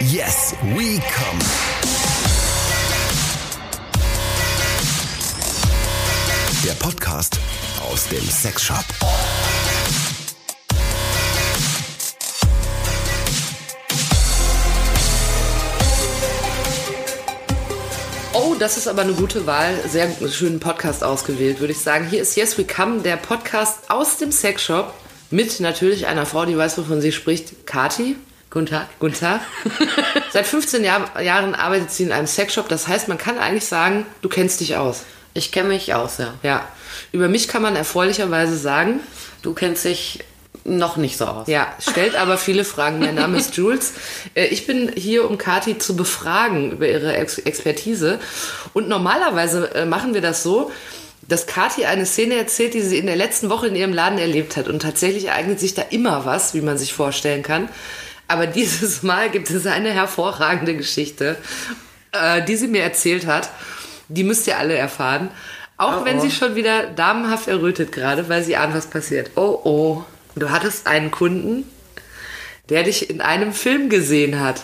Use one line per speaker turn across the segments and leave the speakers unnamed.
Yes, we come. Der Podcast aus dem Sexshop.
Oh, das ist aber eine gute Wahl. Sehr schönen Podcast ausgewählt, würde ich sagen. Hier ist Yes We Come, der Podcast aus dem Sexshop mit natürlich einer Frau, die weiß, wovon sie spricht, Kati.
Guten Tag.
Guten Tag. Seit 15 Jahr, Jahren arbeitet sie in einem Sexshop. Das heißt, man kann eigentlich sagen, du kennst dich aus.
Ich kenne mich aus, ja.
Ja. Über mich kann man erfreulicherweise sagen,
Du kennst dich noch nicht so aus.
ja, stellt aber viele Fragen. Mein Name ist Jules. Äh, Ich bin hier, um Kati zu befragen über ihre Ex Expertise. Und normalerweise äh, machen wir das so, dass Kati eine Szene erzählt, die sie in der letzten Woche in ihrem Laden erlebt hat. Und tatsächlich eignet sich da immer was, wie man sich vorstellen kann. Aber dieses Mal gibt es eine hervorragende Geschichte, äh, die sie mir erzählt hat. Die müsst ihr alle erfahren. Auch
Oh,
wenn
oh.
sie schon wieder damenhaft errötet gerade, weil sie ahnt, was passiert. Oh, oh. Du hattest einen Kunden, der dich in einem Film gesehen hat.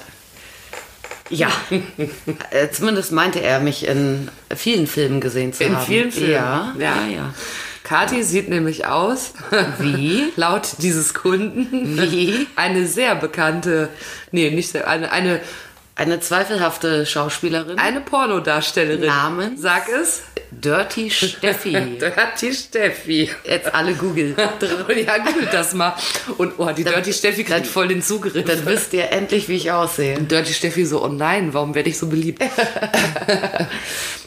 Ja. Äh, Zumindest meinte er, mich in vielen Filmen gesehen zu
In
haben.
vielen Filmen.
Ja, ja, ja.
Kati sieht nämlich aus,
Wie?
laut dieses Kunden,
Wie?
eine sehr bekannte, nee, nicht sehr, eine, eine,
Eine zweifelhafte Schauspielerin.
eine Pornodarstellerin.
Namens?
Sag es.
Dirty Steffi.
Dirty Steffi.
Jetzt alle Google.
ja, googelt das mal. Und oh, die Dirty Steffi kriegt
dann-
voll den Zugriff.
Dann wisst ihr endlich, wie ich aussehe.
Dirty Steffi so, oh nein, warum werde ich so beliebt?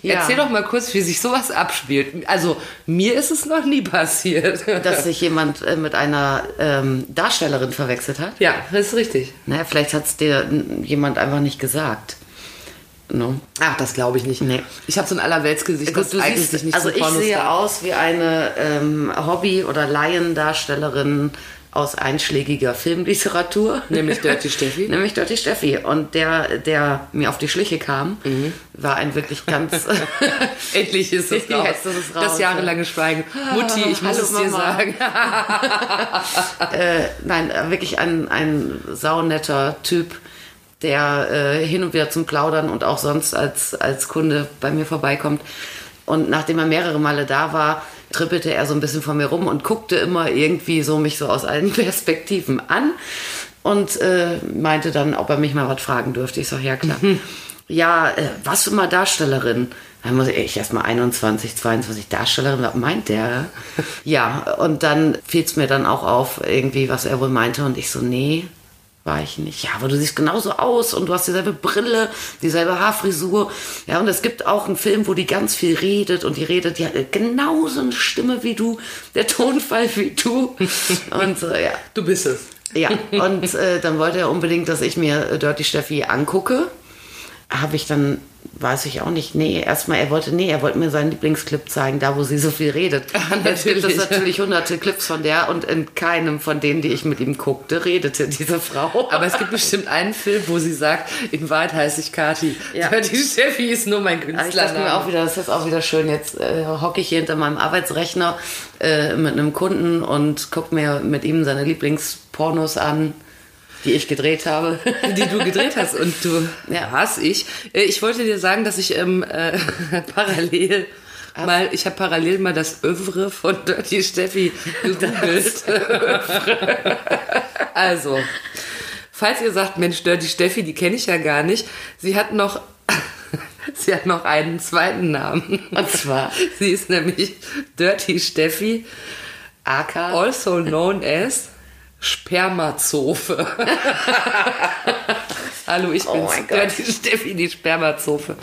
Ja.
Erzähl doch mal kurz, wie sich sowas abspielt. Also, mir ist es noch nie passiert.
Dass sich jemand äh, mit einer ähm, Darstellerin verwechselt hat.
ja, das ist richtig.
Naja, vielleicht hat es dir jemand einfach nicht gesagt. No.
Ach, das glaube ich nicht.
Nee.
Ich habe so ein Allerweltsgesicht, das
du siehst,
sich nicht
also ich sehe
Pornostar.
aus wie eine ähm, Hobby- oder Laiendarstellerin aus einschlägiger Filmliteratur.
Nämlich Dirty Steffi.
Nämlich Dirty Steffi. Und der, der mir auf die Schliche kam,
Mhm.
war ein wirklich ganz...
Endlich ist es raus.
Jetzt ist es raus,
das jahrelange Schweigen. Mutti, ich muss
Hallo,
es dir
Mama.
sagen.
äh, nein, äh, wirklich ein, ein saunetter Typ, der äh, hin und wieder zum Plaudern und auch sonst als, als Kunde bei mir vorbeikommt. Und nachdem er mehrere Male da war, trippelte er so ein bisschen von mir rum und guckte immer irgendwie so mich so aus allen Perspektiven an und äh, meinte dann, ob er mich mal was fragen dürfte. Ich sag, ja klar. ja, äh, was für mal Darstellerin? Dann muss ich erstmal 21, 22 Darstellerin, was meint der? ja, und dann fiel es mir dann auch auf, irgendwie, was er wohl meinte. Und ich so, nee, war ich nicht. Ja, aber du siehst genauso aus und du hast dieselbe Brille, dieselbe Haarfrisur. Ja, und es gibt auch einen Film, wo die ganz viel redet und die redet, die hat genauso eine Stimme wie du, der Tonfall wie du. Und so, ja.
Du bist es.
Ja, und äh, dann wollte er unbedingt, dass ich mir äh, Dirty Steffi angucke. Habe ich dann, weiß ich auch nicht, nee, erstmal, er wollte, nee, er wollte mir seinen Lieblingsclip zeigen, da wo sie so viel redet. Jetzt gibt es
natürlich.
hunderte Clips von der und in keinem von denen, die ich mit ihm guckte, redete diese Frau.
Aber es gibt bestimmt einen Film, wo sie sagt, in Wahrheit heiße ich Kati.
Ja.
Dirty Steffi ist nur mein
Aber ich dachte mir auch wieder, das ist auch wieder schön. Jetzt äh, hocke ich hier hinter meinem Arbeitsrechner äh, mit einem Kunden und gucke mir mit ihm seine Lieblingspornos an, die ich gedreht habe.
die du gedreht hast und du
Ja.
hast ich. Äh, Ich wollte dir sagen, dass ich ähm, äh, parallel mal, ich habe parallel mal das Övre von Dirty Steffi gegoogelt. also, falls ihr sagt, Mensch, Dirty Steffi, die kenne ich ja gar nicht. Sie hat noch, sie hat noch einen zweiten Namen.
Und zwar
Sie ist nämlich Dirty Steffi,
AK.
also known as Spermazofe. Hallo, ich
Oh
bin's,
Gott.
Dirty Steffi, die Spermazofe.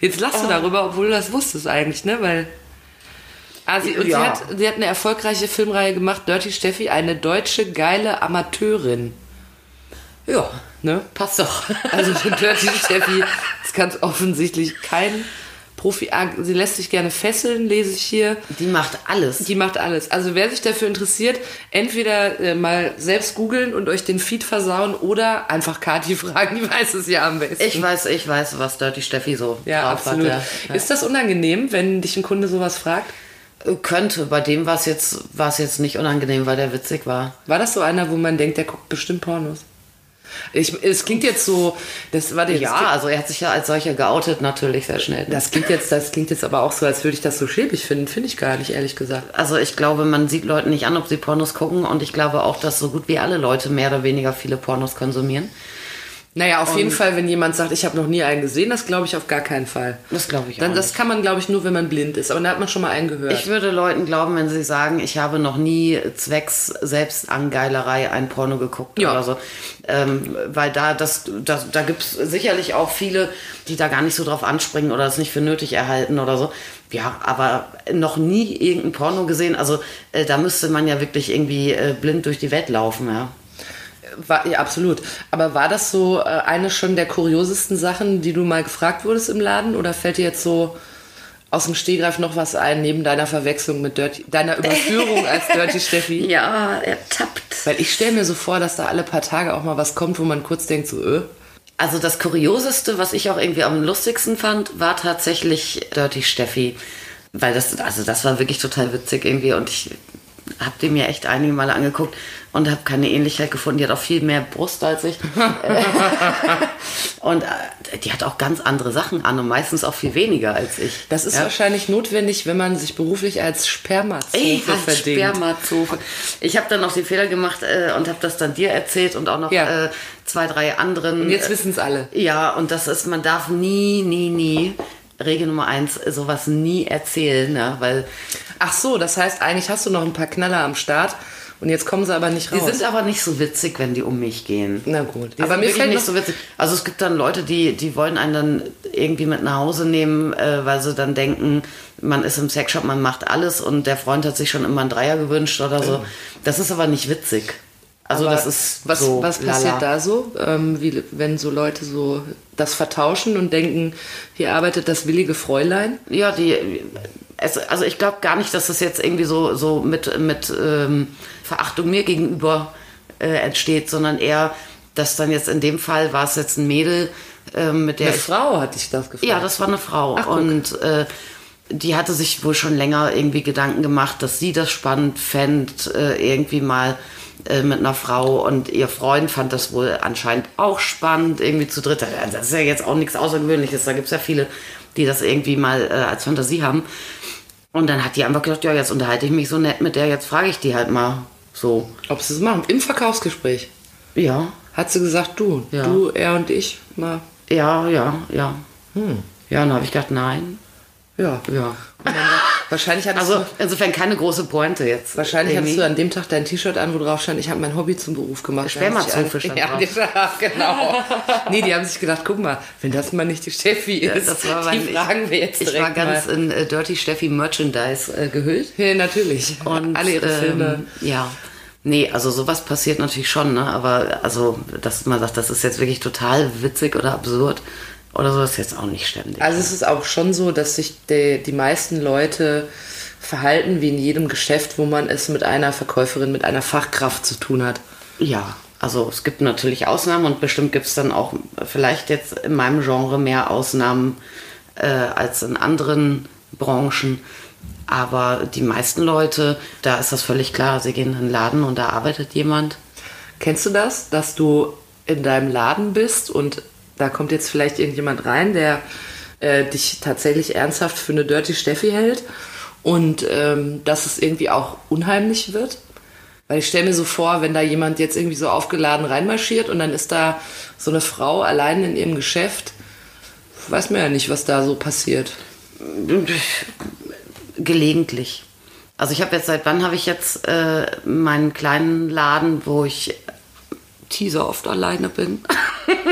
Jetzt lachst du darüber, obwohl du das wusstest eigentlich, ne? Weil. Ah, sie, und
Ja.
sie, hat, sie hat eine erfolgreiche Filmreihe gemacht, Dirty Steffi, eine deutsche geile Amateurin.
Ja,
Ne?
passt doch.
Also Dirty Steffi ist ganz offensichtlich kein Profi. Ah, Sie lässt sich gerne fesseln, lese ich hier.
Die macht alles.
Die macht alles. Also wer sich dafür interessiert, entweder äh, mal selbst googeln und euch den Feed versauen oder einfach Kati fragen, die weiß es ja am besten.
Ich weiß, ich weiß, was Dirty Steffi so
ja,
drauf
absolut.
hat. Ja.
Ist das unangenehm, wenn dich ein Kunde sowas fragt?
Könnte, bei dem war es jetzt, war es jetzt nicht unangenehm, weil der witzig war.
War das so einer, wo man denkt, der guckt bestimmt Pornos? Ich, es klingt jetzt so, das war der
Ja, also er hat sich ja als solcher geoutet, natürlich sehr schnell.
Das klingt jetzt, das klingt jetzt aber auch so, als würde ich das so schäbig finden. Finde ich gar nicht, ehrlich gesagt.
Also ich glaube, man sieht Leuten nicht an, ob sie Pornos gucken und ich glaube auch, dass so gut wie alle Leute mehr oder weniger viele Pornos konsumieren.
Naja, auf jeden Fall, wenn jemand sagt, ich habe noch nie einen gesehen, das glaube ich auf gar keinen Fall.
Das glaube ich
Dann,
auch
das
nicht.
kann man, glaube ich, nur, wenn man blind ist. Aber da hat man schon mal einen gehört.
Ich würde Leuten glauben, wenn sie sagen, ich habe noch nie zwecks Selbstangeilerei ein Porno geguckt
Ja.
oder so. Ähm, weil da, das, das, da gibt es sicherlich auch viele, die da gar nicht so drauf anspringen oder es nicht für nötig erhalten oder so. Ja, aber noch nie irgendein Porno gesehen. Also äh, da müsste man ja wirklich irgendwie äh, blind durch die Welt laufen, ja.
War, ja, absolut. Aber war das so äh, eine schon der kuriosesten Sachen, die du mal gefragt wurdest im Laden? Oder fällt dir jetzt so aus dem Stehgreif noch was ein, neben deiner Verwechslung mit Dirty, deiner Überführung als Dirty Steffi?
Ja, ertappt.
Weil ich stelle mir so vor, dass da alle paar Tage auch mal was kommt, wo man kurz denkt, so, äh.
Also das Kurioseste, was ich auch irgendwie am lustigsten fand, war tatsächlich Dirty Steffi. Weil das, also das war wirklich total witzig irgendwie und ich habe die mir echt einige Male angeguckt und habe keine Ähnlichkeit gefunden. Die hat auch viel mehr Brust als ich. und äh, die hat auch ganz andere Sachen an und meistens auch viel weniger als ich.
Das ist
Ja.
wahrscheinlich notwendig, wenn man sich beruflich als Spermazofe verdient.
Spermazofe. Ich habe dann noch den Fehler gemacht äh, und habe das dann dir erzählt und auch noch
Ja.
äh, zwei, drei anderen.
Und jetzt
äh,
wissen es alle.
Ja, und das ist, man darf nie, nie, nie, Regel Nummer eins, sowas nie erzählen, ne? weil
Ach so, das heißt, eigentlich hast du noch ein paar Knaller am Start und jetzt kommen sie aber nicht
die
raus.
sind aber nicht so witzig, wenn die um mich gehen.
Na gut.
Die
aber
sind
mir fällt
nicht so witzig. Also es gibt dann Leute, die, die wollen einen dann irgendwie mit nach Hause nehmen, äh, weil sie dann denken, man ist im Sexshop, man macht alles und der Freund hat sich schon immer einen Dreier gewünscht oder so. Das ist aber nicht witzig. Also das ist
was,
so
was passiert
lala.
da so, ähm, wie, wenn so Leute so das vertauschen und denken, hier arbeitet das willige Fräulein?
Ja, die. Es, also ich glaube gar nicht, dass das jetzt irgendwie so, so mit, mit ähm, Verachtung mir gegenüber äh, entsteht, sondern eher, dass dann jetzt in dem Fall war es jetzt ein Mädel, ähm, mit der
Eine
ich,
Frau hat dich das gefragt.
Ja, das war eine Frau.
Ach,
und äh, die hatte sich wohl schon länger irgendwie Gedanken gemacht, dass sie das spannend fände, äh, irgendwie mal äh, mit einer Frau. Und ihr Freund fand das wohl anscheinend auch spannend, irgendwie zu dritt. Also Das ist ja jetzt auch nichts Außergewöhnliches. Da gibt es ja viele, die das irgendwie mal äh, als Fantasie haben. Und dann hat die einfach gedacht, ja, jetzt unterhalte ich mich so nett mit der, jetzt frage ich die halt mal so.
Ob sie es machen? Im Verkaufsgespräch
Ja,
hat sie gesagt, du,
Ja.
du, er und ich, mal,
ja, ja, ja. Ja, und dann habe ich gedacht, nein,
ja.
ja.
Wahrscheinlich hattest
Also
du,
insofern keine große Pointe jetzt.
wahrscheinlich hattest
Irgendwie.
du an dem Tag dein T-Shirt an, wo drauf stand, ich habe mein Hobby zum Beruf gemacht.
Spermazofe stand
ja,
drauf.
genau. nee, die haben sich gedacht, guck mal, wenn das mal nicht die Steffi ist,
das war
die
mein-
fragen wir jetzt
Ich war ganz
mal.
in äh, Dirty Steffi Merchandise äh, gehüllt.
Ja, natürlich.
Und,
Alle ihre
ähm,
Filme.
Ja. Nee, also sowas passiert natürlich schon, ne? Aber also, dass man sagt, das ist jetzt wirklich total witzig oder absurd oder so, ist jetzt auch nicht ständig.
Also es ist auch schon so, dass sich die, die meisten Leute verhalten wie in jedem Geschäft, wo man es mit einer Verkäuferin, mit einer Fachkraft zu tun hat.
Ja, also es gibt natürlich Ausnahmen und bestimmt gibt es dann auch vielleicht jetzt in meinem Genre mehr Ausnahmen äh, als in anderen Branchen. Aber die meisten Leute, da ist das völlig klar, sie gehen in einen Laden und da arbeitet jemand.
Kennst du das, dass du in deinem Laden bist und da kommt jetzt vielleicht irgendjemand rein, der äh, dich tatsächlich ernsthaft für eine Dirty Steffi hält und ähm, dass es irgendwie auch unheimlich wird? Weil ich stelle mir so vor, wenn da jemand jetzt irgendwie so aufgeladen reinmarschiert und dann ist da so eine Frau allein in ihrem Geschäft, weiß man ja nicht, was da so passiert.
Gelegentlich. Also ich habe jetzt, seit wann habe ich jetzt äh, meinen kleinen Laden, wo ich teaser oft alleine bin.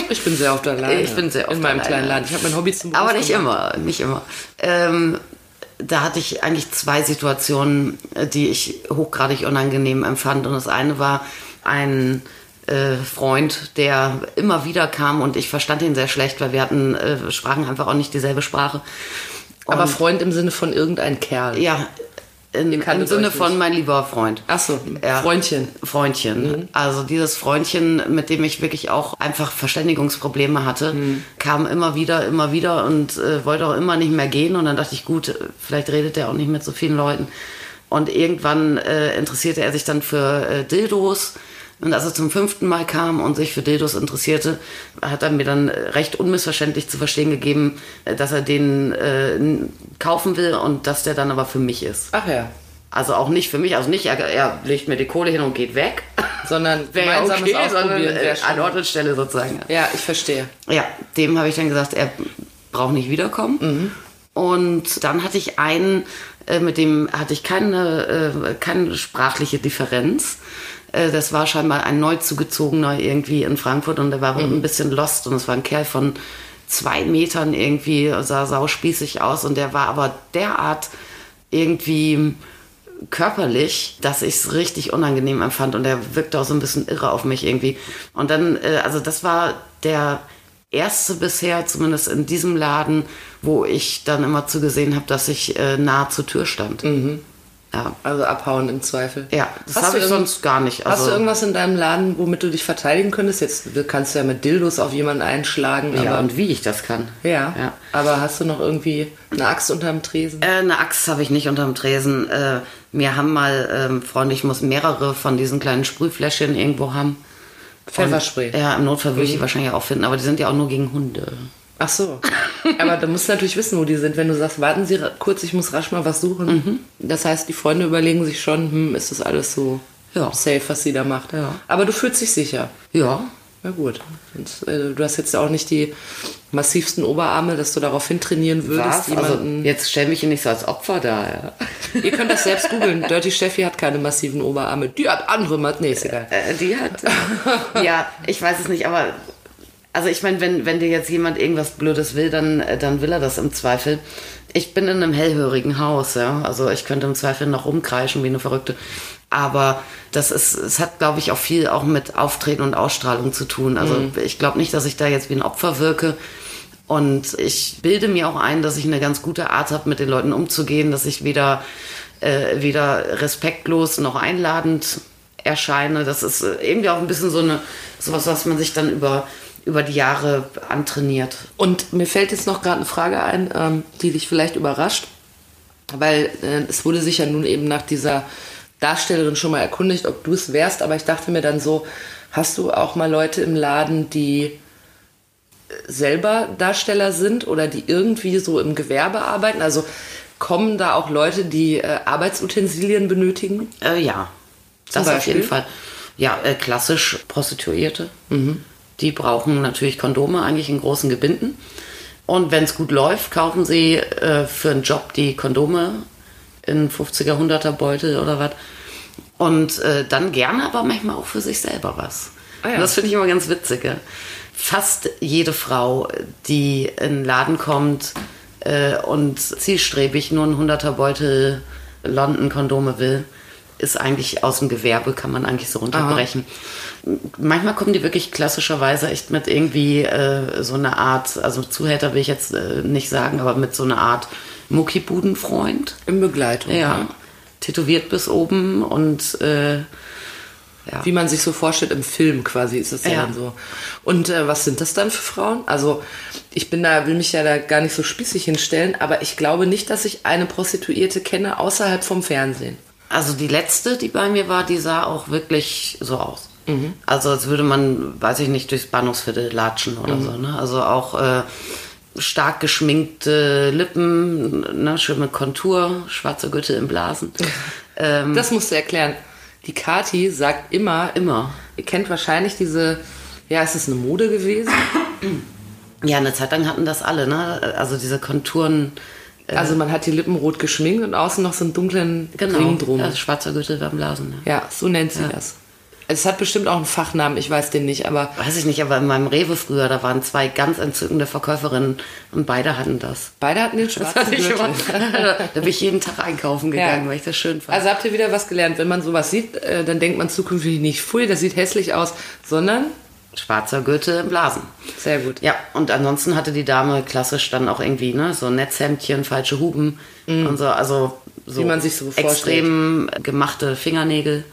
Ich bin sehr oft alleine.
Ich bin sehr oft
In meinem
alleine.
kleinen Laden. Ich habe mein Hobby zum
Aber
Beruf
nicht
gemacht.
immer, nicht immer. Ähm, da hatte ich eigentlich zwei Situationen, die ich hochgradig unangenehm empfand. Und das eine war ein äh, Freund, der immer wieder kam und ich verstand ihn sehr schlecht, weil wir hatten, äh, sprachen einfach auch nicht dieselbe Sprache.
Aber Freund im Sinne von irgendein Kerl.
Ja, in, im Sinne von mein lieber Freund.
Ach so,
Ja.
Freundchen.
Freundchen. Also dieses Freundchen, mit dem ich wirklich auch einfach Verständigungsprobleme hatte, kam immer wieder, immer wieder und äh, wollte auch immer nicht mehr gehen. Und dann dachte ich, gut, vielleicht redet er auch nicht mit so vielen Leuten. Und irgendwann äh, interessierte er sich dann für äh, Dildos Und als er zum fünften Mal kam und sich für Dildos interessierte, hat er mir dann recht unmissverständlich zu verstehen gegeben, äh, dass er den äh, kaufen will und dass der dann aber für mich ist.
Ach ja.
Also auch nicht für mich, also nicht, er, er legt mir die Kohle hin und geht weg.
Sondern gemeinsames
okay, sondern äh, an Ort und Stelle sozusagen.
Ja, ich verstehe.
Ja, dem habe ich dann gesagt, er braucht nicht wiederkommen. Und dann hatte ich einen, äh, mit dem hatte ich keine, äh, keine sprachliche Differenz. Äh, das war scheinbar ein neu zugezogener irgendwie in Frankfurt und der war ein bisschen lost und es war ein Kerl von zwei Metern irgendwie, sah sauspießig aus und der war aber derart irgendwie körperlich, dass ich es richtig unangenehm empfand und er wirkte auch so ein bisschen irre auf mich irgendwie. Und dann, äh, also das war der erste bisher, zumindest in diesem Laden, wo ich dann immer zugesehen habe, dass ich äh, nah zur Tür stand. Ja.
Also abhauen im Zweifel.
Ja, das
Hast
habe
du
ich sonst gar nicht.
Hast
Also,
du irgendwas in deinem Laden, womit du dich verteidigen könntest? Jetzt kannst du ja mit Dildos auf jemanden einschlagen,
ja, und wie ich das kann.
ja,
ja.
aber hast du noch irgendwie eine Axt unterm Tresen?
Äh, eine Axt habe ich nicht unterm Tresen. Äh, mir haben mal ähm, Freunde, ich muss mehrere von diesen kleinen Sprühfläschchen irgendwo haben.
Pfefferspray.
Und, ja, im Notfall würde ich die wahrscheinlich auch finden, aber die sind ja auch nur gegen Hunde.
Ach so. Aber du musst natürlich wissen, wo die sind. Wenn du sagst, warten Sie kurz, ich muss rasch mal was suchen.
Mhm.
Das heißt, die Freunde überlegen sich schon, hm, ist das alles so
Ja.
safe, was sie da macht.
Ja.
Aber du fühlst dich sicher.
Ja,
Na gut. Und, äh, du hast jetzt auch nicht die massivsten Oberarme, dass du darauf hintrainieren würdest,
was? Also, jetzt stell mich hier nicht so als Opfer da. Ja.
Ihr könnt das selbst googeln. Dirty Steffi hat keine massiven Oberarme. Die hat andere. Nee, ist egal.
Äh, die hat. ja, ich weiß es nicht, aber. Also ich meine, wenn, wenn dir jetzt jemand irgendwas Blödes will, dann, äh, dann will er das im Zweifel. Ich bin in einem hellhörigen Haus, ja. Also ich könnte im Zweifel noch rumkreischen wie eine Verrückte. Aber das ist, es hat, glaube ich, auch viel auch mit Auftreten und Ausstrahlung zu tun. Also ich glaube nicht, dass ich da jetzt wie ein Opfer wirke. Und ich bilde mir auch ein, dass ich eine ganz gute Art habe, mit den Leuten umzugehen, dass ich weder, äh, weder respektlos noch einladend erscheine. Das ist äh, irgendwie auch ein bisschen so eine, sowas, was man sich dann über, über die Jahre antrainiert.
Und mir fällt jetzt noch gerade eine Frage ein, ähm, die dich vielleicht überrascht, weil äh, es wurde sich ja nun eben nach dieser Darstellerin schon mal erkundigt, ob du es wärst, aber ich dachte mir dann so, hast du auch mal Leute im Laden, die äh, selber Darsteller sind oder die irgendwie so im Gewerbe arbeiten? Also kommen da auch Leute, die äh, Arbeitsutensilien benötigen?
Äh, ja, das auf
Beispiel?
jeden Fall. Ja, äh, klassisch Prostituierte. Die brauchen natürlich Kondome, eigentlich in großen Gebinden. Und wenn es gut läuft, kaufen sie äh, für einen Job die Kondome in 50er, 100er Beutel oder was. Und äh, dann gerne aber manchmal auch für sich selber was.
Ah ja.
Das finde ich immer ganz witzig. Ja. Fast jede Frau, die in den Laden kommt äh, und zielstrebig nur einen 100er Beutel London-Kondome will, ist eigentlich aus dem Gewerbe, kann man eigentlich so runterbrechen. Manchmal kommen die wirklich klassischerweise echt mit irgendwie äh, so einer Art, also Zuhälter will ich jetzt äh, nicht sagen, aber mit so einer Art Muckibudenfreund.
In Begleitung.
Ja. Tätowiert bis oben und äh, ja.
Wie man sich so vorstellt im Film quasi ist es ja,
Ja.
dann so. Und äh, was sind das dann für Frauen? Also ich bin da, will mich ja da gar nicht so spießig hinstellen, aber ich glaube nicht, dass ich eine Prostituierte kenne außerhalb vom Fernsehen.
Also die letzte, die bei mir war, die sah auch wirklich so aus. Also als würde man, weiß ich nicht, durchs Bahnhofsviertel latschen oder so. Ne? Also auch äh, stark geschminkte Lippen, ne? schön mit Kontur, schwarze Gürtel im Blasen. ähm,
Das musst du erklären. Die Kati sagt immer,
immer.
ihr kennt wahrscheinlich diese, ja, ist es eine Mode gewesen?
Ja, eine Zeit lang hatten das alle, ne? Also diese Konturen. Äh,
Also man hat die Lippen rot geschminkt und außen noch so einen dunklen Ring drum.
Ja, schwarzer Gürtel beim Blasen. Ja.
Ja, so nennt sie das. Es hat bestimmt auch einen Fachnamen, ich weiß den nicht, aber
Weiß ich nicht, aber in meinem Rewe früher, da waren zwei ganz entzückende Verkäuferinnen und beide hatten das.
beide hatten den
Das
schwarzen
ich
Gürtel.
da bin ich jeden Tag einkaufen gegangen,
Ja.
weil ich das schön fand.
Also habt ihr wieder was gelernt. Wenn man sowas sieht, äh, dann denkt man zukünftig nicht, pfui, das sieht hässlich aus, sondern
Schwarzer Gürtel im Blasen.
sehr gut.
Ja, und ansonsten hatte die Dame klassisch dann auch irgendwie, ne, so Netzhemdchen, falsche Huben und so, also so.
Wie man sich so vorstellt.
extrem gemachte Fingernägel,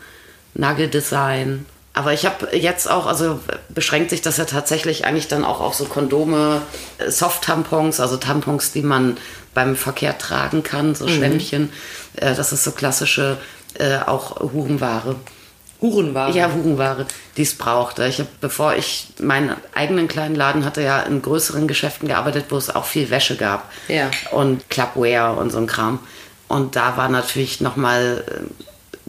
Nageldesign. Aber ich habe jetzt auch, also beschränkt sich das ja tatsächlich eigentlich dann auch auf so Kondome, äh, Soft-Tampons, also Tampons, die man beim Verkehr tragen kann,
Mhm.
so Schwämmchen. Äh, Das ist so klassische, äh, auch Hurenware.
Hurenware.
Ja, Hurenware, die es braucht. Ich habe, bevor ich meinen eigenen kleinen Laden hatte, ja in größeren Geschäften gearbeitet, wo es auch viel Wäsche gab.
Ja.
Und Clubwear und so ein Kram. Und da war natürlich nochmal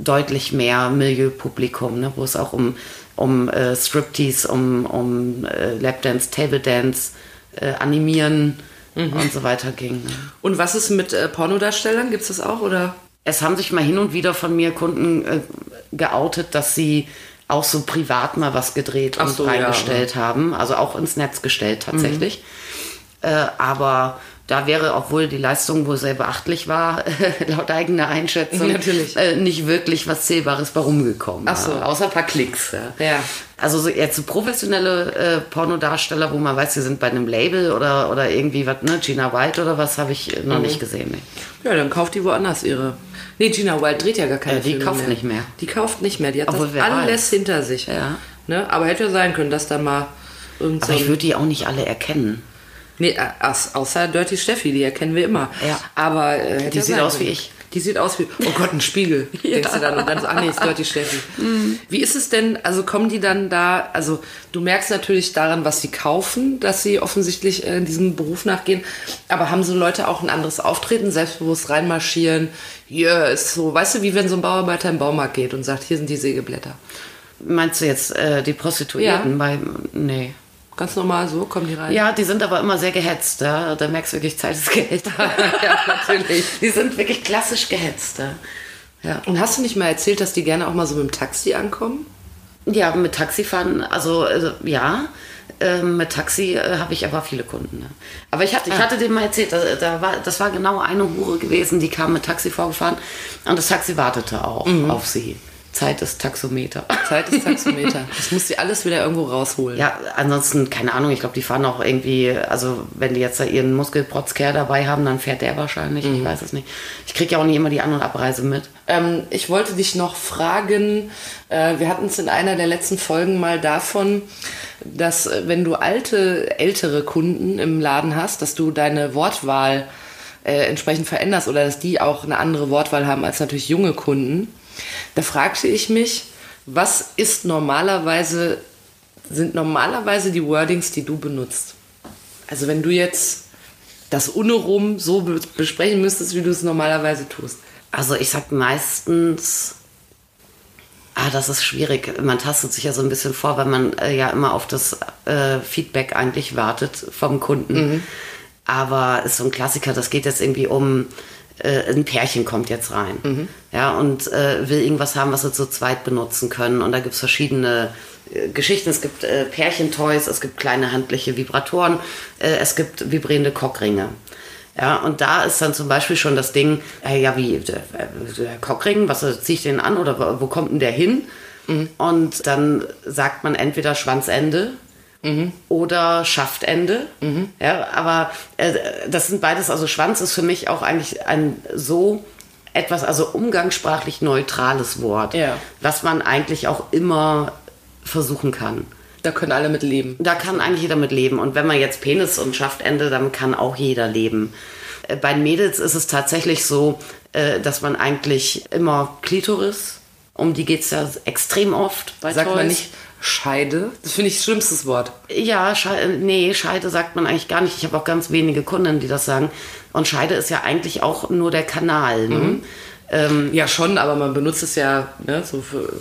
deutlich mehr Milieupublikum, ne, wo es auch um, um äh, Striptease, um, um äh, Lapdance, Table Dance, äh, Animieren und so weiter ging. ne.
Und was ist mit äh, Pornodarstellern? Gibt es das auch? Oder?
Es haben sich mal hin und wieder von mir Kunden äh, geoutet, dass sie auch so privat mal was gedreht
Ach
und
so, ja,
reingestellt haben. Also auch ins Netz gestellt tatsächlich. Äh, aber da wäre, obwohl die Leistung wohl sehr beachtlich war, laut eigener Einschätzung,
Natürlich.
Äh, nicht wirklich was Zählbares bei rumgekommen.
Ach so.
Außer ein paar Klicks. Ja.
Ja.
Also so jetzt so professionelle äh, Pornodarsteller, wo man weiß, sie sind bei einem Label oder, oder irgendwie was, ne, Gina White oder was, habe ich äh,
Mhm.
noch nicht gesehen. Nee.
Ja, dann kauft die woanders ihre. Nee, Gina Wild dreht ja gar keine
Äh, die
Filme
kauft
mehr.
nicht mehr.
Die kauft nicht mehr. Die hat
Obwohl,
alles
weiß.
hinter sich.
Ja.
Ne? Aber hätte ja sein können, dass da mal
Aber ich würde die auch nicht alle erkennen.
Nee, außer Dirty Steffi, die erkennen wir immer.
Ja.
Aber äh,
Die
ja
sieht
sein
aus wie ich.
Die sieht aus wie, oh Gott, ein Spiegel. Denkst du dann und dann so, ah nee, ist Dirty Steffi.
Mhm.
Wie ist es denn, also kommen die dann da, also du merkst natürlich daran, was sie kaufen, dass sie offensichtlich äh, diesem Beruf nachgehen, aber haben so Leute auch ein anderes Auftreten, selbstbewusst reinmarschieren, hier ist so, weißt du, wie wenn so ein Bauarbeiter im Baumarkt geht und sagt, hier sind die Sägeblätter.
Meinst du jetzt äh, die Prostituierten
Ja.
bei. Nee.
Ganz normal so, kommen die rein.
Ja, die sind aber immer sehr gehetzt. Ja? Da merkst du wirklich, Zeit ist Geld.
ja natürlich.
die sind wirklich klassisch gehetzt. Ja? Ja.
Und hast du nicht mal erzählt, dass die gerne auch mal so mit dem Taxi ankommen?
ja, mit Taxifahren, also äh, ja. Ähm, mit Taxi äh, habe ich aber viele Kunden. Ne? Aber ich hatte, ich hatte dem mal erzählt, da, da war, das war genau eine Hure gewesen, die kam mit Taxi vorgefahren und das Taxi wartete auch auf sie. Zeit ist Taxometer.
Zeit ist Taxometer. Das muss sie alles wieder irgendwo rausholen.
Ja, ansonsten, keine Ahnung, ich glaube, die fahren auch irgendwie, also wenn die jetzt da ihren Muskelprotzker dabei haben, dann fährt der wahrscheinlich, ich weiß es nicht. Ich kriege ja auch nicht immer die An- und Abreise mit.
Ähm, ich wollte dich noch fragen, äh, wir hatten es in einer der letzten Folgen mal davon, dass äh, wenn du alte, ältere Kunden im Laden hast, dass du deine Wortwahl äh, entsprechend veränderst oder dass die auch eine andere Wortwahl haben als natürlich junge Kunden. Da fragte ich mich, was ist normalerweise, sind normalerweise die Wordings, die du benutzt? Also wenn du jetzt das Unerum so be besprechen müsstest, wie du es normalerweise tust.
Also ich sag meistens, ah, das ist schwierig. Man tastet sich ja so ein bisschen vor, weil man äh, ja immer auf das äh, Feedback eigentlich wartet vom Kunden. Aber ist so ein Klassiker, das geht jetzt irgendwie um, äh, ein Pärchen kommt jetzt rein. Ja, und äh, will irgendwas haben, was sie zu zweit benutzen können. Und da gibt es verschiedene äh, Geschichten. Es gibt äh, Pärchentoys, es gibt kleine handliche Vibratoren, äh, es gibt vibrierende Cockringe. Ja, und da ist dann zum Beispiel schon das Ding, äh, ja, wie der, der Cockring, was ziehe ich den an oder wo, wo kommt denn der hin? Und dann sagt man entweder Schwanzende oder Schaftende. Ja, aber äh, das sind beides, also Schwanz ist für mich auch eigentlich ein so etwas, also umgangssprachlich neutrales Wort,
Ja.
was man eigentlich auch immer versuchen kann.
Da können alle mit leben.
Da kann eigentlich jeder mit leben. Und wenn man jetzt Penis und Schaftende, dann kann auch jeder leben. Äh, Bei Mädels ist es tatsächlich so, äh, dass man eigentlich immer Klitoris, um die geht es ja extrem oft bei
Sagt man
Toys.
nicht Scheide? Das finde ich das schlimmste Wort.
Ja, Schei nee, Scheide sagt man eigentlich gar nicht. Ich habe auch ganz wenige Kunden, die das sagen. Und Scheide ist ja eigentlich auch nur der Kanal. Ne? Ähm,
Ja, schon, aber man benutzt es ja ne, so für.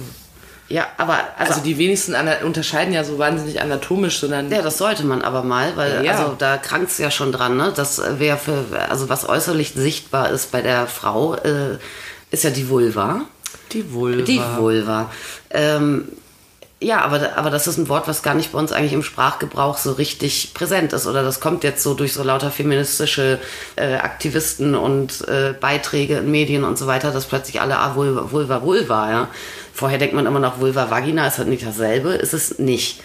ja, aber also,
Also die wenigsten unterscheiden ja so wahnsinnig anatomisch, sondern.
Ja, das sollte man aber mal, weil
Ja.
also da krankt es ja schon dran, ne? Das wäre für, also was äußerlich sichtbar ist bei der Frau, äh, ist ja die Vulva.
Die Vulva.
Die Vulva. Ähm, ja, aber, aber das ist ein Wort, was gar nicht bei uns eigentlich im Sprachgebrauch so richtig präsent ist. Oder das kommt jetzt so durch so lauter feministische äh, Aktivisten und äh, Beiträge in Medien und so weiter, dass plötzlich alle, ah, Vulva, Vulva, Vulva, ja. Vorher denkt man immer noch, Vulva, Vagina ist halt nicht dasselbe, ist es nicht.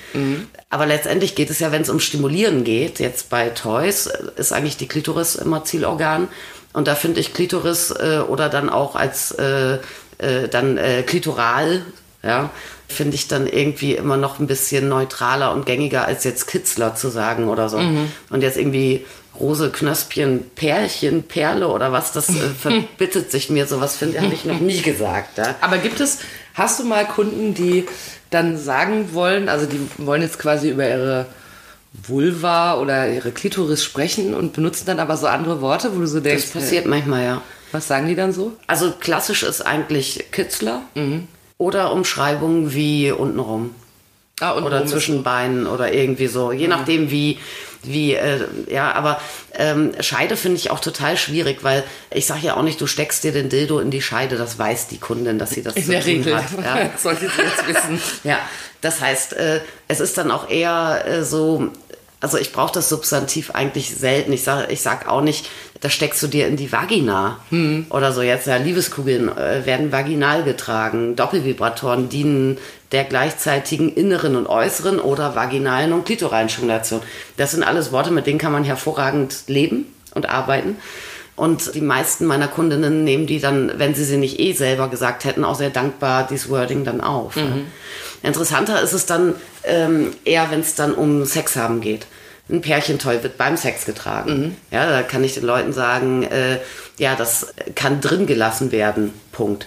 Aber letztendlich geht es ja, wenn es um Stimulieren geht, jetzt bei Toys, ist eigentlich die Klitoris immer Zielorgan. Und da finde ich Klitoris äh, oder dann auch als äh, äh, dann äh, klitoral, ja, finde ich dann irgendwie immer noch ein bisschen neutraler und gängiger als jetzt Kitzler zu sagen oder so. Und jetzt irgendwie Rose, Knöspchen, Pärchen, Perle oder was, das äh, verbittet sich mir. Sowas finde habe ich noch nie gesagt. Ja?
Aber gibt es, Hast du mal Kunden, die dann sagen wollen, also die wollen jetzt quasi über ihre Vulva oder ihre Klitoris sprechen und benutzen dann aber so andere Worte, wo du so denkst,
Das passiert manchmal, ja.
was sagen die dann so?
Also klassisch ist eigentlich Kitzler oder Umschreibungen wie untenrum.
Ah, und
oder zwischen Beinen oder irgendwie so. Je nachdem, wie, wie, äh, ja, aber ähm, Scheide finde ich auch total schwierig, weil ich sage ja auch nicht, du steckst dir den Dildo in die Scheide, das weiß die Kundin, dass sie das
in
zu
der
tun
Regel.
hat. Ja.
Sollte sie jetzt wissen.
Ja, das heißt, äh, es ist dann auch eher äh, so, also ich brauche das Substantiv eigentlich selten. Ich sage ich sag auch nicht, da steckst du dir in die Vagina oder so. Jetzt ja, Liebeskugeln äh, werden vaginal getragen. Doppelvibratoren dienen der gleichzeitigen inneren und äußeren oder vaginalen und klitoralen Stimulation. Das sind alles Worte, mit denen kann man hervorragend leben und arbeiten. Und die meisten meiner Kundinnen nehmen die dann, wenn sie sie nicht eh selber gesagt hätten, auch sehr dankbar dieses Wording dann auf. Interessanter ist es dann ähm, eher, wenn es dann um Sex haben geht. Ein Pärchentoy wird beim Sex getragen. Ja, da kann ich den Leuten sagen, äh, ja, das kann drin gelassen werden. Punkt.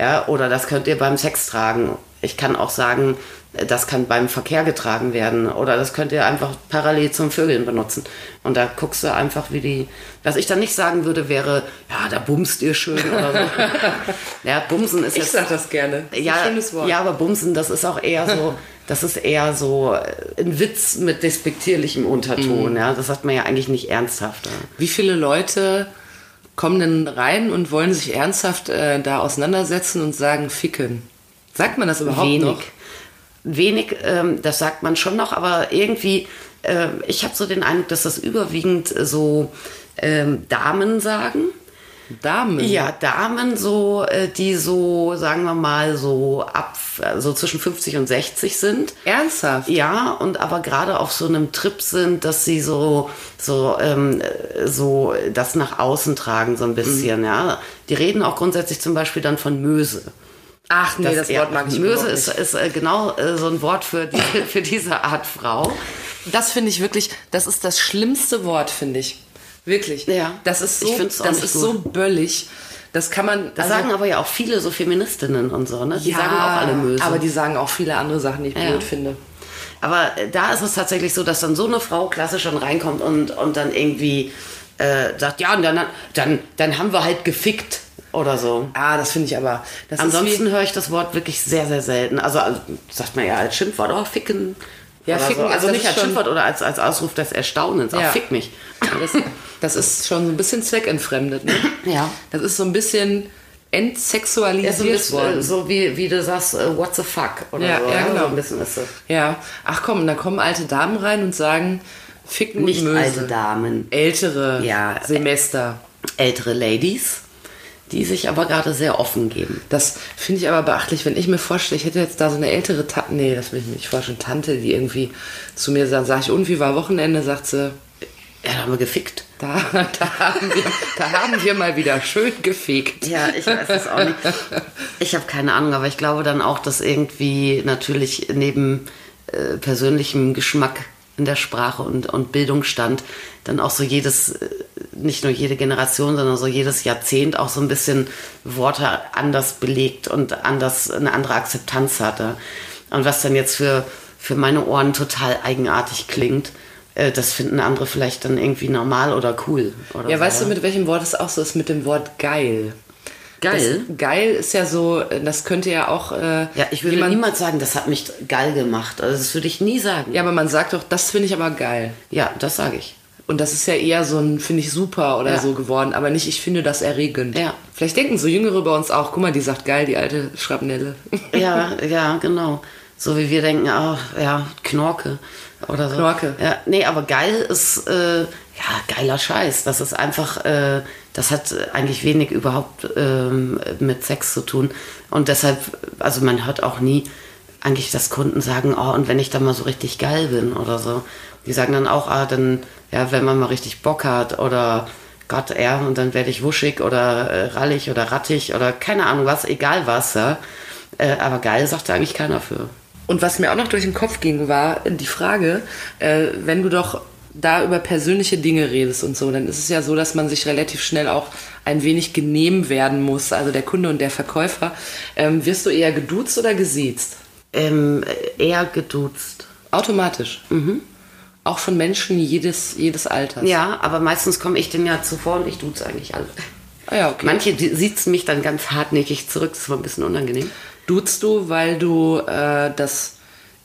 Ja, oder das könnt ihr beim Sex tragen. Ich kann auch sagen, das kann beim Verkehr getragen werden oder das könnt ihr einfach parallel zum Vögeln benutzen. Und da guckst du einfach, wie die. Was ich dann nicht sagen würde, wäre, ja, da bumst ihr schön oder so. ja, bumsen ist
Ich
jetzt.
sag das gerne. Das ist
ja,
schönes Wort.
ja, aber bumsen, das ist auch eher so. Das ist eher so äh, ein Witz mit despektierlichem
Mhm.
Unterton. Ja, das sagt man ja eigentlich nicht ernsthaft. Ja.
Wie viele Leute kommen denn rein und wollen sich ernsthaft äh, da auseinandersetzen und sagen ficken? Sagt man das überhaupt
wenig.
noch?
Wenig, ähm, das sagt man schon noch, aber irgendwie, äh, ich habe so den Eindruck, dass das überwiegend äh, so ähm, Damen sagen.
Damen.
Ja, Damen so, äh, die so, sagen wir mal, so ab, so zwischen 50 und 60 sind.
Ernsthaft?
Ja, und aber gerade auf so einem Trip sind, dass sie so, so, ähm, äh, so das nach außen tragen, so ein bisschen,
Mhm.
ja. Die reden auch grundsätzlich zum Beispiel dann von Möse.
Ach nee, das,
ja,
Wort mag ich
Möse ist, ist äh, genau äh, so ein Wort für, die, für diese Art Frau.
Das finde ich wirklich, das ist das schlimmste Wort, finde ich. Wirklich.
Ja,
Das ist so, das ist
gut.
so böllig. Das kann man.
Das
also-
sagen aber ja auch viele so Feministinnen und so, ne? Die sagen auch alle Möse.
Aber die sagen auch viele andere Sachen, die ich
Ja.
blöd finde.
Aber äh, da ist es tatsächlich so, dass dann so eine Frau klassisch schon reinkommt und, und dann irgendwie äh, sagt, ja, und dann, dann, dann haben wir halt gefickt oder so.
Ah, das finde ich aber.
Ansonsten höre ich das Wort wirklich sehr, sehr selten. Also, also sagt man ja als Schimpfwort, oh, ficken.
Ja, ficken
so. Also nicht als Schimpfwort oder als, als Ausruf des Erstaunens.
Ja.
Ach, fick mich.
das, das ist schon so ein bisschen zweckentfremdet. Ne?
Ja.
Das ist so ein bisschen
Ja, so,
entsexualisiert
bisschen,
worden.
äh, so wie, wie du sagst, äh, what the fuck oder
Ja,
so.
ja, genau.
So ein bisschen ist das.
Ja. Ach komm, da kommen alte Damen rein und sagen, ficken
Nicht
und Möse.
alte Damen,
Ältere
Ja,
Semester.
ältere Ladies, die sich aber gerade sehr offen geben.
Das finde ich aber beachtlich, wenn ich mir vorstelle, ich hätte jetzt da so eine ältere Tante, nee, das will ich mir nicht vorstellen, Tante, die irgendwie zu mir sagt, sag ich, und wie war Wochenende, sagt sie,
Ja, da haben wir gefickt.
da, da, haben, wir, da haben wir mal wieder schön gefegt.
Ja, ich weiß es auch nicht. Ich habe keine Ahnung, aber ich glaube dann auch, dass irgendwie natürlich neben äh, persönlichem Geschmack in der Sprache und, und Bildungsstand dann auch so jedes, äh, nicht nur jede Generation, sondern so jedes Jahrzehnt auch so ein bisschen Worte anders belegt und anders eine andere Akzeptanz hatte. Und was dann jetzt für, für meine Ohren total eigenartig klingt, äh, das finden andere vielleicht dann irgendwie normal oder cool. Oder
Ja,
so.
weißt du, mit welchem Wort es auch so ist? Mit dem Wort geil.
Geil.
Das, geil ist ja so, das könnte ja auch. Äh,
Ja, ich würde
jemand-
niemals sagen, das hat mich geil gemacht. Also das würde ich nie sagen.
Ja, aber man sagt doch, das finde ich aber geil.
Ja, das sage ich.
Und das ist ja eher so ein, finde ich super oder
Ja.
so geworden, aber nicht, ich finde das erregend.
Ja.
Vielleicht denken so Jüngere bei uns auch, guck mal, die sagt geil, die alte Schrapnelle.
Ja, ja, genau. So wie wir denken, ah, ja, Knorke oder so.
Knorke.
Ja, nee, aber geil ist, äh, ja, geiler Scheiß. Das ist einfach, äh, das hat eigentlich wenig überhaupt ähm, mit Sex zu tun. Und deshalb, also man hört auch nie eigentlich, dass Kunden sagen, oh, und wenn ich dann mal so richtig geil bin oder so. Die sagen dann auch, ah, dann, ja, wenn man mal richtig Bock hat oder Gott, ja, und dann werde ich wuschig oder äh, rallig oder rattig oder keine Ahnung was, egal was, ja. Äh, aber geil sagt da eigentlich keiner für.
Und was mir auch noch durch den Kopf ging, war die Frage, äh, wenn du doch da über persönliche Dinge redest und so, dann ist es ja so, dass man sich relativ schnell auch ein wenig genehm werden muss, also der Kunde und der Verkäufer. Ähm, wirst du eher geduzt oder gesiezt?
Ähm, eher geduzt.
Automatisch. Auch von Menschen jedes, jedes Alters.
Ja, aber meistens komme ich denn ja zuvor und ich duze eigentlich alle.
Ah ja, okay.
Manche sieht mich dann ganz hartnäckig zurück, das war ein bisschen unangenehm.
Duzt du, weil du äh, das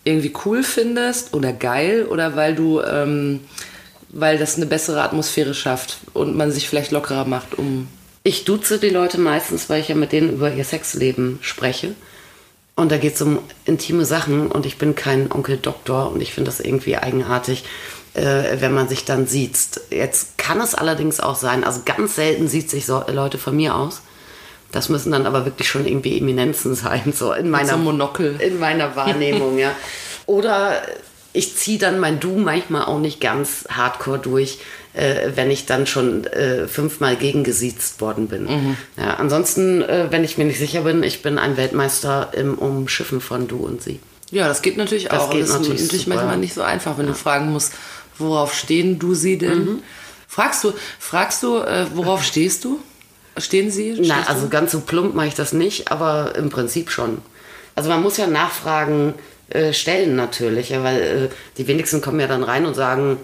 irgendwie cool findest oder geil oder weil du, ähm, weil das eine bessere Atmosphäre schafft und man sich vielleicht lockerer macht, um.
Ich duze die Leute meistens, weil ich ja mit denen über ihr Sexleben spreche. Und da geht es um intime Sachen und ich bin kein Onkel Doktor und ich finde das irgendwie eigenartig, äh, wenn man sich dann sieht. Jetzt kann es allerdings auch sein, also ganz selten sieht sich so Leute von mir aus. Das müssen dann aber wirklich schon irgendwie Eminenzen sein, so in meiner,
so Monokel.
in meiner Wahrnehmung, ja. Oder ich ziehe dann mein Du manchmal auch nicht ganz hardcore durch, äh, wenn ich dann schon äh, fünfmal gegengesiezt worden bin.
Mhm.
Ja, ansonsten, äh, wenn ich mir nicht sicher bin, ich bin ein Weltmeister im Umschiffen von Du und Sie.
Ja, das geht natürlich
Das
auch.
geht
das ist
natürlich
natürlich
super,
manchmal
ja.
nicht so einfach, wenn du fragen musst, worauf stehen du sie denn?
Mhm.
Fragst du, fragst du, äh, worauf stehst du? Stehen sie?
Na, also ganz so plump mache ich das nicht, aber im Prinzip schon. Also man muss ja Nachfragen äh, stellen natürlich, ja, weil äh, die wenigsten kommen ja dann rein und sagen,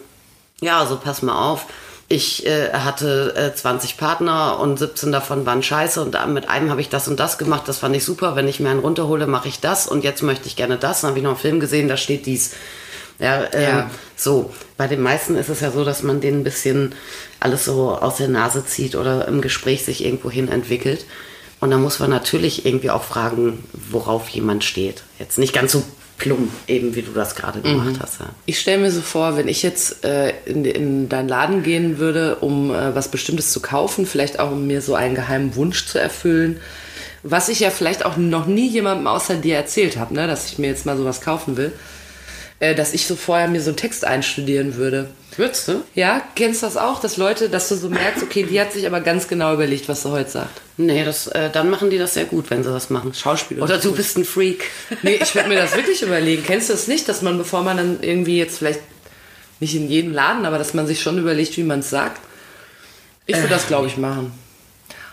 ja, also pass mal auf, ich äh, hatte äh, 20 Partner und 17 davon waren scheiße und mit einem habe ich das und das gemacht, das fand ich super, wenn ich mir einen runterhole, mache ich das und jetzt möchte ich gerne das. Dann habe ich noch einen Film gesehen, da steht dies. Ja, ähm,
Ja.
so. Bei den meisten ist es ja so, dass man denen ein bisschen alles so aus der Nase zieht oder im Gespräch sich irgendwo hin entwickelt. Und da muss man natürlich irgendwie auch fragen, worauf jemand steht. Jetzt nicht ganz so plump, eben wie du das gerade gemacht hast. Ja.
Ich stelle mir so vor, wenn ich jetzt äh, in, in deinen Laden gehen würde, um äh, was Bestimmtes zu kaufen, vielleicht auch um mir so einen geheimen Wunsch zu erfüllen, was ich ja vielleicht auch noch nie jemandem außer dir erzählt habe, ne, dass ich mir jetzt mal sowas kaufen will, dass ich so vorher mir so einen Text einstudieren würde.
Würdest du?
Ja, kennst du das auch, dass Leute, dass du so merkst, okay, die hat sich aber ganz genau überlegt, was sie heute sagt.
Nee, das, äh, dann machen die das sehr gut, wenn sie das machen.
Schauspieler.
Oder du bist ein Freak.
Nee, ich würde mir das wirklich überlegen. Kennst du das nicht, dass man, bevor man dann irgendwie jetzt vielleicht nicht in jedem Laden, aber dass man sich schon überlegt, wie man es sagt? Ich würde das, glaube ich, machen.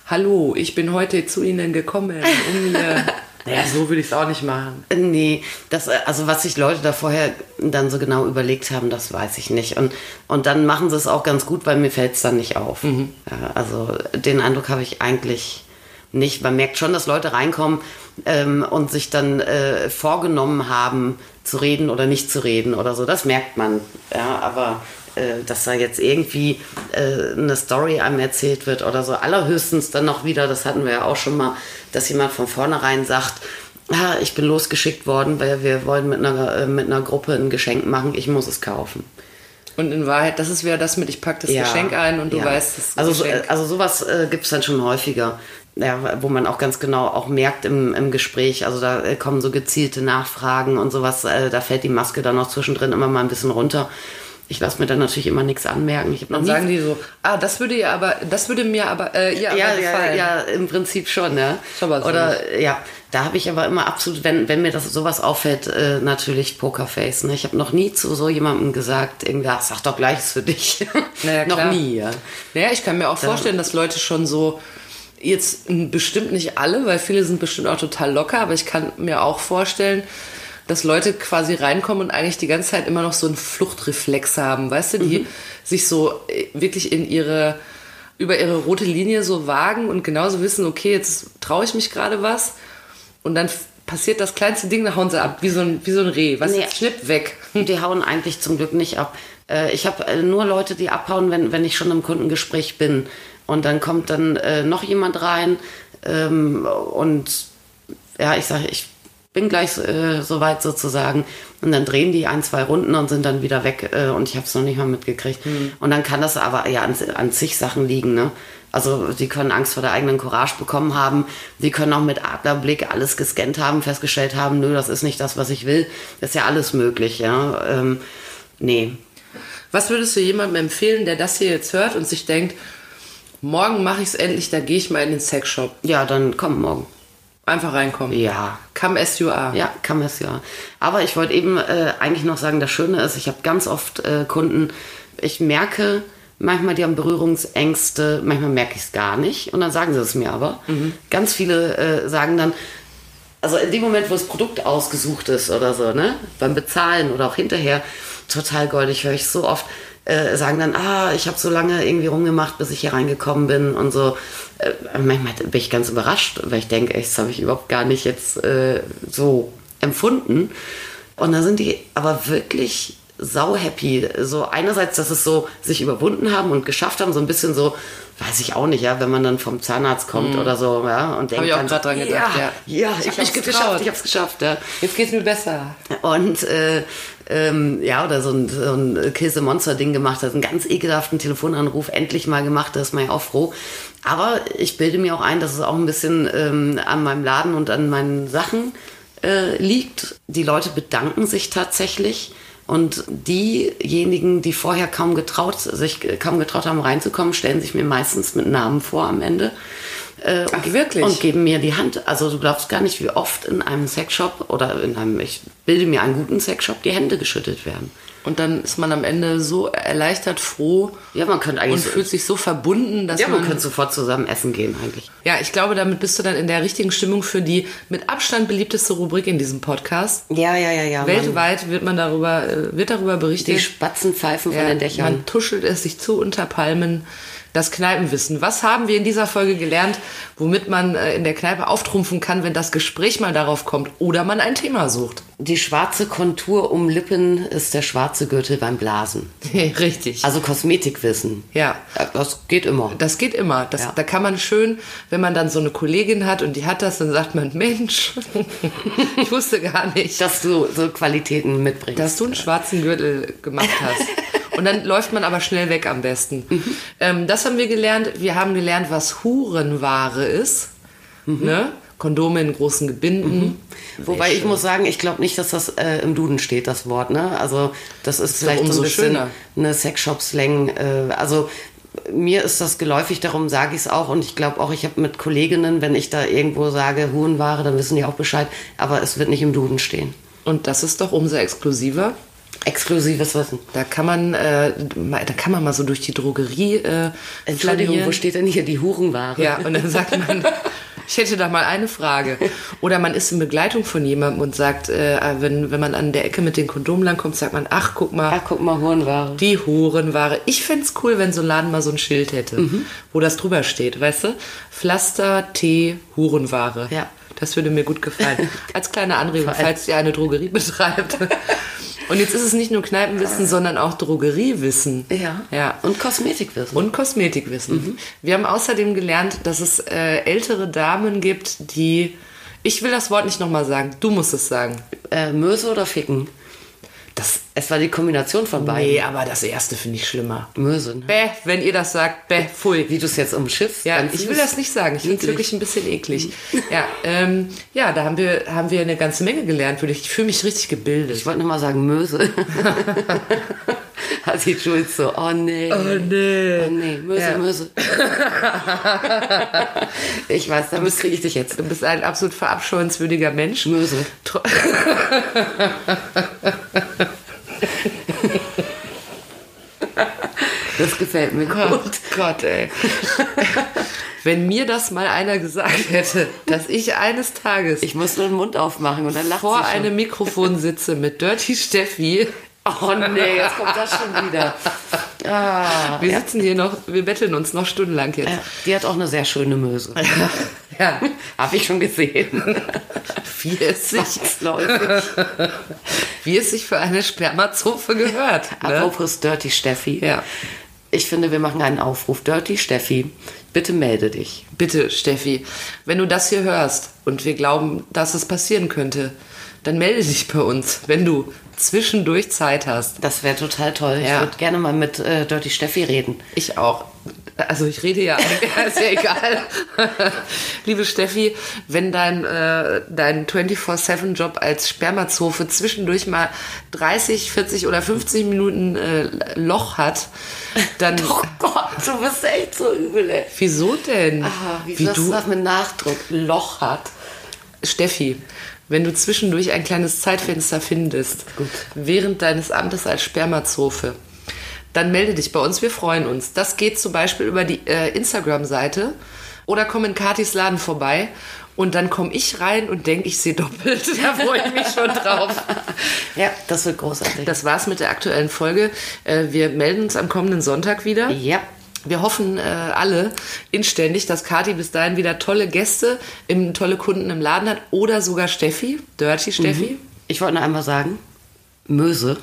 Hallo, ich bin heute zu Ihnen gekommen, um mir. Naja, so würde ich es auch nicht machen.
Nee, das, äh, also was sich Leute da vorher dann so genau überlegt haben, das weiß ich nicht. Und, und dann machen sie es auch ganz gut, weil mir fällt es dann nicht auf. Ja, also den Eindruck habe ich eigentlich nicht. Man merkt schon, dass Leute reinkommen ähm, und sich dann äh, vorgenommen haben, zu reden oder nicht zu reden oder so. Das merkt man. Ja, aber äh, dass da jetzt irgendwie äh, eine Story einem erzählt wird oder so. Allerhöchstens dann noch wieder, das hatten wir ja auch schon mal, dass jemand von vornherein sagt, ah, ich bin losgeschickt worden, weil wir wollen mit einer, äh, mit einer Gruppe ein Geschenk machen, ich muss es kaufen.
Und in Wahrheit, das ist wieder das mit, ich packe das
Ja,
Geschenk ein und du
ja.
weißt, das
also, so, also sowas äh, gibt es dann schon häufiger. Ja, wo man auch ganz genau auch merkt im, im Gespräch, also da äh, kommen so gezielte Nachfragen und sowas, äh, da fällt die Maske dann auch zwischendrin immer mal ein bisschen runter. Ich lasse mir dann natürlich immer nichts anmerken. Ich
Dann
nie
sagen die so, ah, das würde ihr aber, das würde mir aber, äh, aber
ja, ja,
gefallen.
ja, im Prinzip schon, ja.
Aber so
Oder ja, da habe ich aber immer absolut, wenn, wenn mir das sowas auffällt, äh, natürlich Pokerface. Ne? Ich habe noch nie zu so jemandem gesagt, irgendwie, ach, sag doch gleich für dich.
Naja,
noch nie, ja.
Naja, ich kann mir auch vorstellen, dass Leute schon so, jetzt m, bestimmt nicht alle, weil viele sind bestimmt auch total locker, aber ich kann mir auch vorstellen, dass Leute quasi reinkommen und eigentlich die ganze Zeit immer noch so einen Fluchtreflex haben, weißt du, die sich so äh, wirklich in ihre, über ihre rote Linie so wagen und genauso wissen, okay, jetzt traue ich mich gerade was und dann passiert das kleinste Ding, da hauen sie ab, wie so ein, wie so ein Reh, was
Nee.
schnipp weg.
Die hauen eigentlich zum Glück nicht ab. Äh, ich habe äh, nur Leute, die abhauen, wenn, wenn ich schon im Kundengespräch bin. Und dann kommt dann noch jemand rein ähm, und ja, ich sage, ich bin gleich äh, soweit sozusagen. Und dann drehen die ein, zwei Runden und sind dann wieder weg äh, und ich habe es noch nicht mal mitgekriegt. Und dann kann das aber ja an, an zig Sachen liegen. Ne? Also die können Angst vor der eigenen Courage bekommen haben. Die können auch mit Adlerblick alles gescannt haben, festgestellt haben, nö, das ist nicht das, was ich will. Das ist ja alles möglich. Ja? Ähm, nee,
Was würdest du jemandem empfehlen, der das hier jetzt hört und sich denkt, morgen mache ich es endlich, da gehe ich mal in den Sexshop.
ja, dann komm morgen.
Einfach reinkommen.
Ja,
Come as you are.
Ja, kann es ja. Aber ich wollte eben äh, eigentlich noch sagen, das Schöne ist, ich habe ganz oft äh, Kunden, ich merke manchmal, die haben Berührungsängste, manchmal merke ich es gar nicht und dann sagen sie es mir aber. Ganz viele äh, sagen dann, also in dem Moment, wo das Produkt ausgesucht ist oder so, ne, beim Bezahlen oder auch hinterher, total goldig, höre ich so oft, äh, sagen dann, ah, ich habe so lange irgendwie rumgemacht, bis ich hier reingekommen bin und so. Äh, manchmal bin ich ganz überrascht, weil ich denke, das habe ich überhaupt gar nicht jetzt äh, so empfunden. Und da sind die aber wirklich sau happy. So einerseits, dass es so sich überwunden haben und geschafft haben, so ein bisschen so, weiß ich auch nicht, ja, wenn man dann vom Zahnarzt kommt oder so, ja, und denkt
Mhm. ich auch
dann,
grad dran gedacht, ja.
ja,
Ich
ich,
hab
habe
mich
es
getraut.
geschafft, ich habe es geschafft, ja.
Jetzt geht's mir besser.
Und äh, ähm, ja, oder so ein, so ein Käse-Monster-Ding gemacht hat, einen ganz ekelhaften Telefonanruf endlich mal gemacht, da ist man ja auch froh. Aber ich bilde mir auch ein, dass es auch ein bisschen ähm, an meinem Laden und an meinen Sachen äh, liegt. Die Leute bedanken sich tatsächlich. Und diejenigen, die vorher kaum getraut, sich kaum getraut haben, reinzukommen, stellen sich mir meistens mit Namen vor am Ende. Äh,
Ach,
und,
wirklich?
Und geben mir die Hand. Also du glaubst gar nicht, wie oft in einem Sexshop oder in einem, ich bilde mir einen guten Sexshop, die Hände geschüttelt werden.
Und dann ist man am Ende so erleichtert, froh
Ja, man könnte
und
eigentlich.
fühlt sich so verbunden, dass
ja, man
man.
könnte sofort zusammen essen gehen eigentlich.
Ja, ich glaube, damit bist du dann in der richtigen Stimmung für die mit Abstand beliebteste Rubrik in diesem Podcast.
Ja, ja, ja, ja.
Weltweit wird man darüber, äh, wird darüber
die
berichtet.
Spatzen pfeifen von
Ja,
den Dächern.
Man tuschelt es sich zu unter Palmen. Das Kneipenwissen. Was haben wir in dieser Folge gelernt, womit man äh, in der Kneipe auftrumpfen kann, wenn das Gespräch mal darauf kommt oder man ein Thema sucht?
Die schwarze Kontur um Lippen ist der schwarze Gürtel beim Blasen.
Richtig.
Also Kosmetikwissen.
Ja.
Ja, Das geht immer.
Das geht immer. Das,
Ja.
Da kann man schön, wenn man dann so eine Kollegin hat und die hat das, dann sagt man, Mensch, ich wusste gar nicht,
Dass du so Qualitäten mitbringst.
dass du einen schwarzen Gürtel gemacht hast. Und dann läuft man aber schnell weg am besten. Ähm, das haben wir gelernt. Wir haben gelernt, was Hurenware ist. Ne? Kondome in großen Gebinden.
Wobei ich muss sagen, ich glaube nicht, dass das äh, im Duden steht, das Wort. Ne? Also das ist vielleicht so ein bisschen
schöner.
eine Sexshop-Slang. Äh, also mir ist das geläufig, darum sage ich es auch. Und ich glaube auch, ich habe mit Kolleginnen, wenn ich da irgendwo sage Hurenware, dann wissen die auch Bescheid. Aber es wird nicht im Duden stehen.
Und das ist doch umso exklusiver.
Exklusives Wissen.
Da kann man, äh, mal- da kann man mal so durch die Drogerie. Äh,
Entschuldigung,
flanieren.
wo steht denn hier die Hurenware?
Ja, und dann sagt man, ich hätte da mal eine Frage. Oder man ist in Begleitung von jemandem und sagt, äh, wenn, wenn man an der Ecke mit den Kondomen langkommt, sagt man, ach, guck mal,
Ach, guck mal, Hurenware.
die Hurenware. Ich fänd's cool, wenn so ein Laden mal so ein Schild hätte, wo das drüber steht, weißt du? Pflaster, Tee, Hurenware.
Ja.
Das würde mir gut gefallen. Als kleine Anregung, falls ihr eine Drogerie betreibt. Und jetzt ist es nicht nur Kneipenwissen, sondern auch Drogeriewissen.
Ja.
Ja.
Und Kosmetikwissen.
Und Kosmetikwissen. Wir haben außerdem gelernt, dass es äh, ältere Damen gibt, die. Ich will das Wort nicht nochmal sagen. Du musst es sagen.
äh, Möse oder Ficken?
Das.
Es war die Kombination von beiden.
Nee, aber das erste finde ich schlimmer.
Möse. Ne?
Bäh, wenn ihr das sagt, bäh, pfui.
Wie du es jetzt umschiffst.
Ja, ich will das nicht sagen. Ich finde es wirklich ein bisschen eklig. Ja, ähm, ja, da haben wir, haben wir eine ganze Menge gelernt. würde Ich Ich fühle mich richtig gebildet.
Ich wollte nur mal sagen Möse. Hat die Jules so, oh nee. Oh
nee.
Oh nee, Möse,
Ja.
Möse. ich weiß, damit kriege ich dich jetzt.
Du bist ein absolut verabscheuenswürdiger Mensch.
Möse. Das gefällt mir gut.
Gott, Gott, ey. Wenn mir das mal einer gesagt hätte, dass ich eines Tages
Ich muss nur den Mund aufmachen und dann lacht
vor einem Mikrofon sitze mit Dirty Steffi.
Oh nee, jetzt kommt das schon wieder. Ah,
Wir sitzen hier noch, wir betteln uns noch stundenlang jetzt.
ja, die hat auch eine sehr schöne Möse.
Ja,
Habe ich schon gesehen.
wie es sich, wie es sich für eine Spermazofe gehört. Ne?
Apropos Dirty Steffi.
Ja.
Ich finde, wir machen einen Aufruf. Dirty Steffi, bitte melde dich.
Bitte, Steffi, wenn du das hier hörst und wir glauben, dass es passieren könnte, dann melde dich bei uns, wenn du zwischendurch Zeit hast.
Das wäre total toll. Ich
Ja.
würde gerne mal mit äh, Dirty Steffi reden.
Ich auch. Also ich rede ja, ist ja egal. Liebe Steffi, wenn dein, äh, dein 24-7-Job als Spermazofe zwischendurch mal 30, 40 oder 50 Minuten äh, Loch hat, dann...
Oh Gott, du bist echt so übel, ey.
Wieso denn?
Ah, wie,
Wie
das
du,
was mit Nachdruck Loch hat.
Steffi, wenn du zwischendurch ein kleines Zeitfenster findest,
Gut.
während deines Amtes als Spermazofe, dann melde dich bei uns. Wir freuen uns. Das geht zum Beispiel über die äh, Instagram-Seite oder komm in Katis Laden vorbei. Und dann komme ich rein und denke, ich sehe doppelt. Da freue ich mich schon drauf.
Ja, das wird großartig.
Das war's mit der aktuellen Folge. Äh, wir melden uns am kommenden Sonntag wieder.
ja.
Wir hoffen äh, alle inständig, dass Kati bis dahin wieder tolle Gäste, im, tolle Kunden im Laden hat oder sogar Steffi, Dirty Steffi.
Ich wollte nur einmal sagen, Möse.